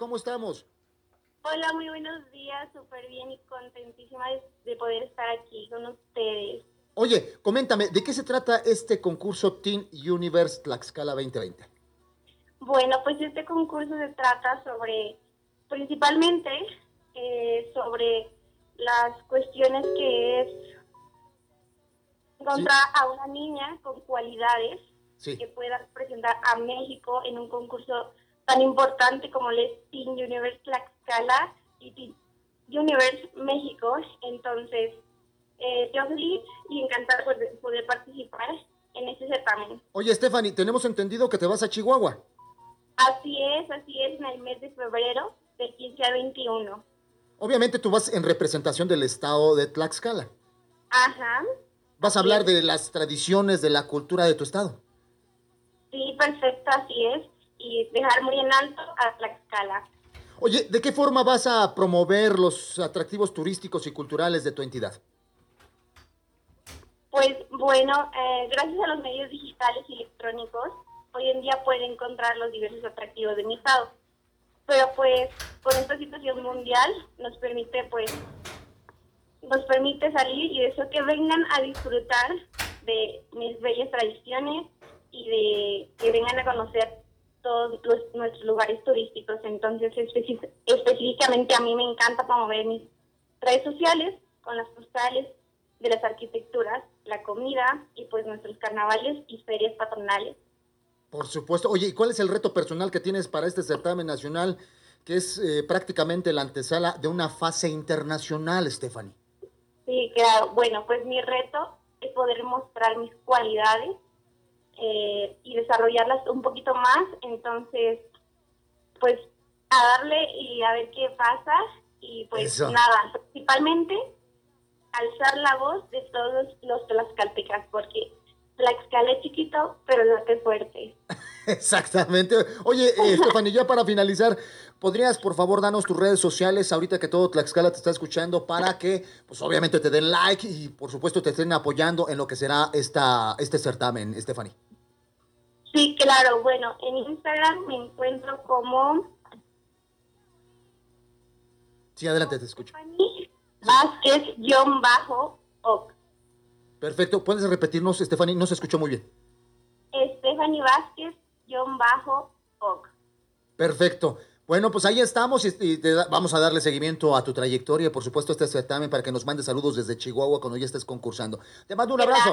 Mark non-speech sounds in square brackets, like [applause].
¿cómo estamos? Hola, muy buenos días, súper bien y contentísima de, poder estar aquí con ustedes. Oye, coméntame, ¿de qué se trata este concurso Teen Universe Tlaxcala 2020? Bueno, pues este concurso se trata sobre, principalmente, eh, sobre las cuestiones que es encontrar a una niña con cualidades que pueda representar a México en un concurso tan importante como el Teen Universe Tlaxcala y Teen Universe México. Entonces, eh, yo feliz y encantada de poder participar en este certamen. Oye, Stephanie, tenemos entendido que te vas a Chihuahua. Así es, así es, en el mes de febrero, del 15 a 21. Obviamente tú vas en representación del estado de Tlaxcala. Ajá. Vas a hablar de las tradiciones, de la cultura de tu estado. Sí, perfecto, así es y dejar muy en alto a Tlaxcala. Oye, ¿de qué forma vas a promover los atractivos turísticos y culturales de tu entidad? Pues bueno, eh, gracias a los medios digitales y electrónicos, hoy en día pueden encontrar los diversos atractivos de mi estado. Pero pues con esta situación mundial nos permite pues nos permite salir y eso que vengan a disfrutar de mis bellas tradiciones y de que vengan a conocer todos nuestros lugares turísticos. Entonces, específicamente a mí me encanta promover mis redes sociales con las postales de las arquitecturas, la comida y pues nuestros carnavales y ferias patronales. Por supuesto. Oye, ¿y cuál es el reto personal que tienes para este certamen nacional, que es eh, prácticamente la antesala de una fase internacional, Stephanie? Sí, claro. Bueno, pues mi reto es poder mostrar mis cualidades eh, y desarrollarlas un poquito más. Entonces, pues a darle y a ver qué pasa. Y pues nada, principalmente alzar la voz de todos los tlaxcaltecas, porque Tlaxcala es chiquito, pero que fuerte. [laughs] Exactamente. Oye, eh, [laughs] ya para finalizar, ¿podrías por favor darnos tus redes sociales ahorita que todo Tlaxcala te está escuchando para que, pues obviamente te den like y por supuesto te estén apoyando en lo que será esta, este certamen, Stephanie? Claro. Bueno, en Instagram me encuentro como... Sí, adelante, te escucho. Vázquez-Oc. Perfecto. ¿Puedes repetirnos, Stephanie? No se escuchó muy bien. Stephanie Vázquez-Oc. Perfecto. Bueno, pues ahí estamos y te vamos a darle seguimiento a tu trayectoria, por supuesto, este certamen para que nos mandes saludos desde Chihuahua cuando ya estés concursando. Te mando un abrazo.